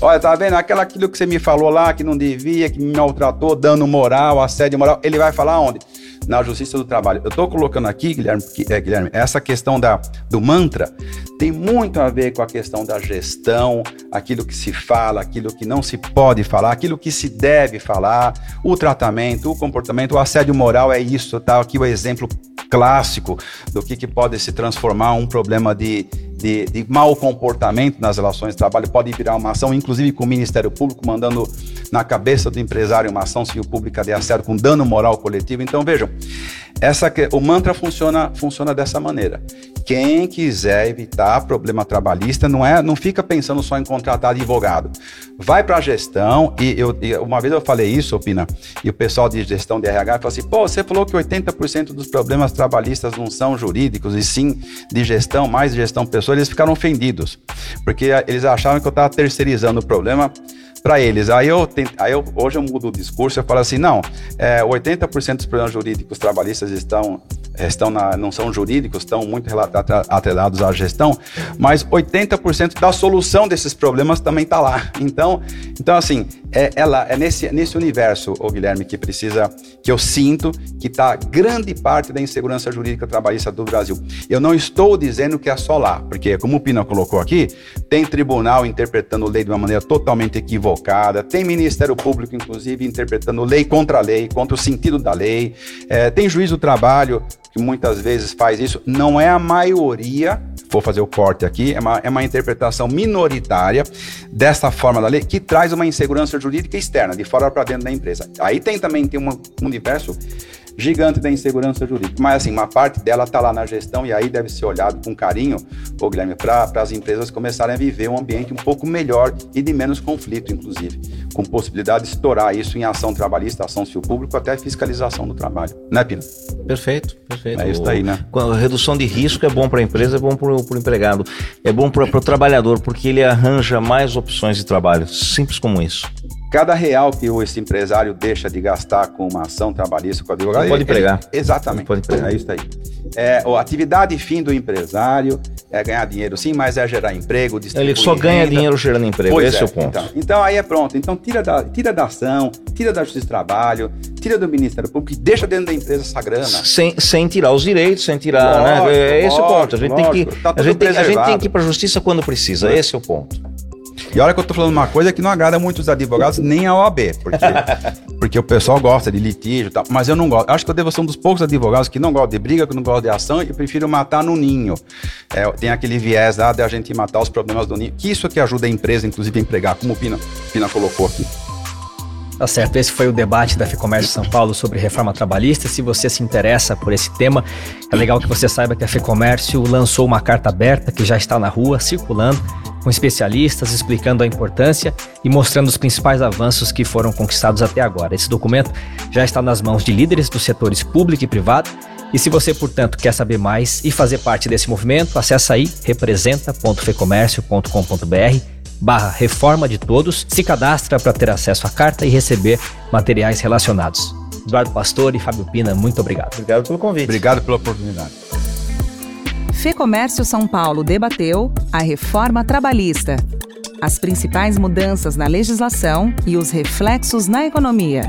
Olha, tá vendo? Aquela aquilo que você me falou lá, que não devia, que me maltratou, dano moral, assédio moral, ele vai falar onde? Na Justiça do Trabalho. Eu estou colocando aqui, Guilherme, é, Guilherme, essa questão da, do mantra tem muito a ver com a questão da gestão, aquilo que se fala, aquilo que não se pode falar, aquilo que se deve falar, o tratamento, o comportamento, o assédio moral é isso, tá? Aqui o exemplo clássico do que, que pode se transformar um problema de, de, de mau comportamento nas relações de trabalho, pode virar uma ação, inclusive com o Ministério Público mandando na cabeça do empresário uma ação civil pública de assédio com dano moral coletivo. Então vejam, essa, o mantra funciona, funciona dessa maneira. Quem quiser evitar problema trabalhista não é, não fica pensando só em contratar advogado. Vai para a gestão e eu e uma vez eu falei isso, Opina, e o pessoal de gestão de RH falou assim: "Pô, você falou que 80% dos problemas trabalhistas não são jurídicos e sim de gestão, mais gestão pessoal". Eles ficaram ofendidos, porque eles achavam que eu estava terceirizando o problema para eles. Aí eu, aí eu hoje eu mudo o discurso, eu falo assim, não, é, 80% dos problemas jurídicos trabalhistas estão estão na, não são jurídicos, estão muito atrelados à gestão, mas 80% da solução desses problemas também está lá. Então, então assim, é, ela, é nesse, nesse universo, ô Guilherme, que precisa, que eu sinto que está grande parte da insegurança jurídica trabalhista do Brasil. Eu não estou dizendo que é só lá, porque, como o Pina colocou aqui, tem tribunal interpretando lei de uma maneira totalmente equivocada, tem Ministério Público, inclusive, interpretando lei contra a lei, contra o sentido da lei, é, tem juiz do trabalho que muitas vezes faz isso, não é a maioria, vou fazer o corte aqui, é uma, é uma interpretação minoritária dessa forma da lei que traz uma insegurança jurídica externa, de fora para dentro da empresa. Aí tem também tem um universo gigante da insegurança jurídica. Mas, assim, uma parte dela está lá na gestão e aí deve ser olhado com carinho, ô Guilherme, para as empresas começarem a viver um ambiente um pouco melhor e de menos conflito, inclusive, com possibilidade de estourar isso em ação trabalhista, ação civil público, até fiscalização do trabalho. Né, Pino?
Perfeito, perfeito.
É isso aí, né?
A redução de risco é bom para a empresa, é bom para o empregado, é bom para o trabalhador, porque ele arranja mais opções de trabalho. Simples como isso.
Cada real que esse empresário deixa de gastar com uma ação trabalhista com o advogado.
pode empregar.
exatamente. Pode empregar. É isso aí. É, a atividade fim do empresário é ganhar dinheiro sim, mas é gerar emprego,
Ele só ganha renda. dinheiro gerando emprego, pois esse é, é, o ponto.
Então, então, aí é pronto. Então tira da, tira da ação, tira da Justiça do Trabalho, tira do Ministério Público e deixa dentro da empresa essa grana.
Sem, sem tirar os direitos, sem tirar. Lógico, né? É esse lógico, o ponto. A gente, lógico, tem que, tá a, gente tem, a gente tem que ir para a justiça quando precisa. Esse é o ponto.
E olha que eu tô falando uma coisa que não agrada muito os advogados, nem a OAB, porque, porque o pessoal gosta de litígio e tal, mas eu não gosto. Acho que eu devo ser um dos poucos advogados que não gosta de briga, que não gosta de ação e prefiro matar no ninho. É, é, tem aquele viés lá de a gente matar os problemas do ninho, que isso que ajuda a empresa, inclusive, a empregar, como o Pina, Pina colocou aqui.
Tá certo, esse foi o debate da FEComércio São Paulo sobre reforma trabalhista. Se você se interessa por esse tema, é legal que você saiba que a FEComércio lançou uma carta aberta que já está na rua, circulando, com especialistas explicando a importância e mostrando os principais avanços que foram conquistados até agora. Esse documento já está nas mãos de líderes dos setores público e privado. E se você, portanto, quer saber mais e fazer parte desse movimento, acessa aí representa.fecomércio.com.br barra reforma de todos, se cadastra para ter acesso à carta e receber materiais relacionados. Eduardo Pastor e Fábio Pina, muito obrigado.
Obrigado pelo convite.
Obrigado pela oportunidade.
Fecomércio São Paulo debateu a reforma trabalhista, as principais mudanças na legislação e os reflexos na economia.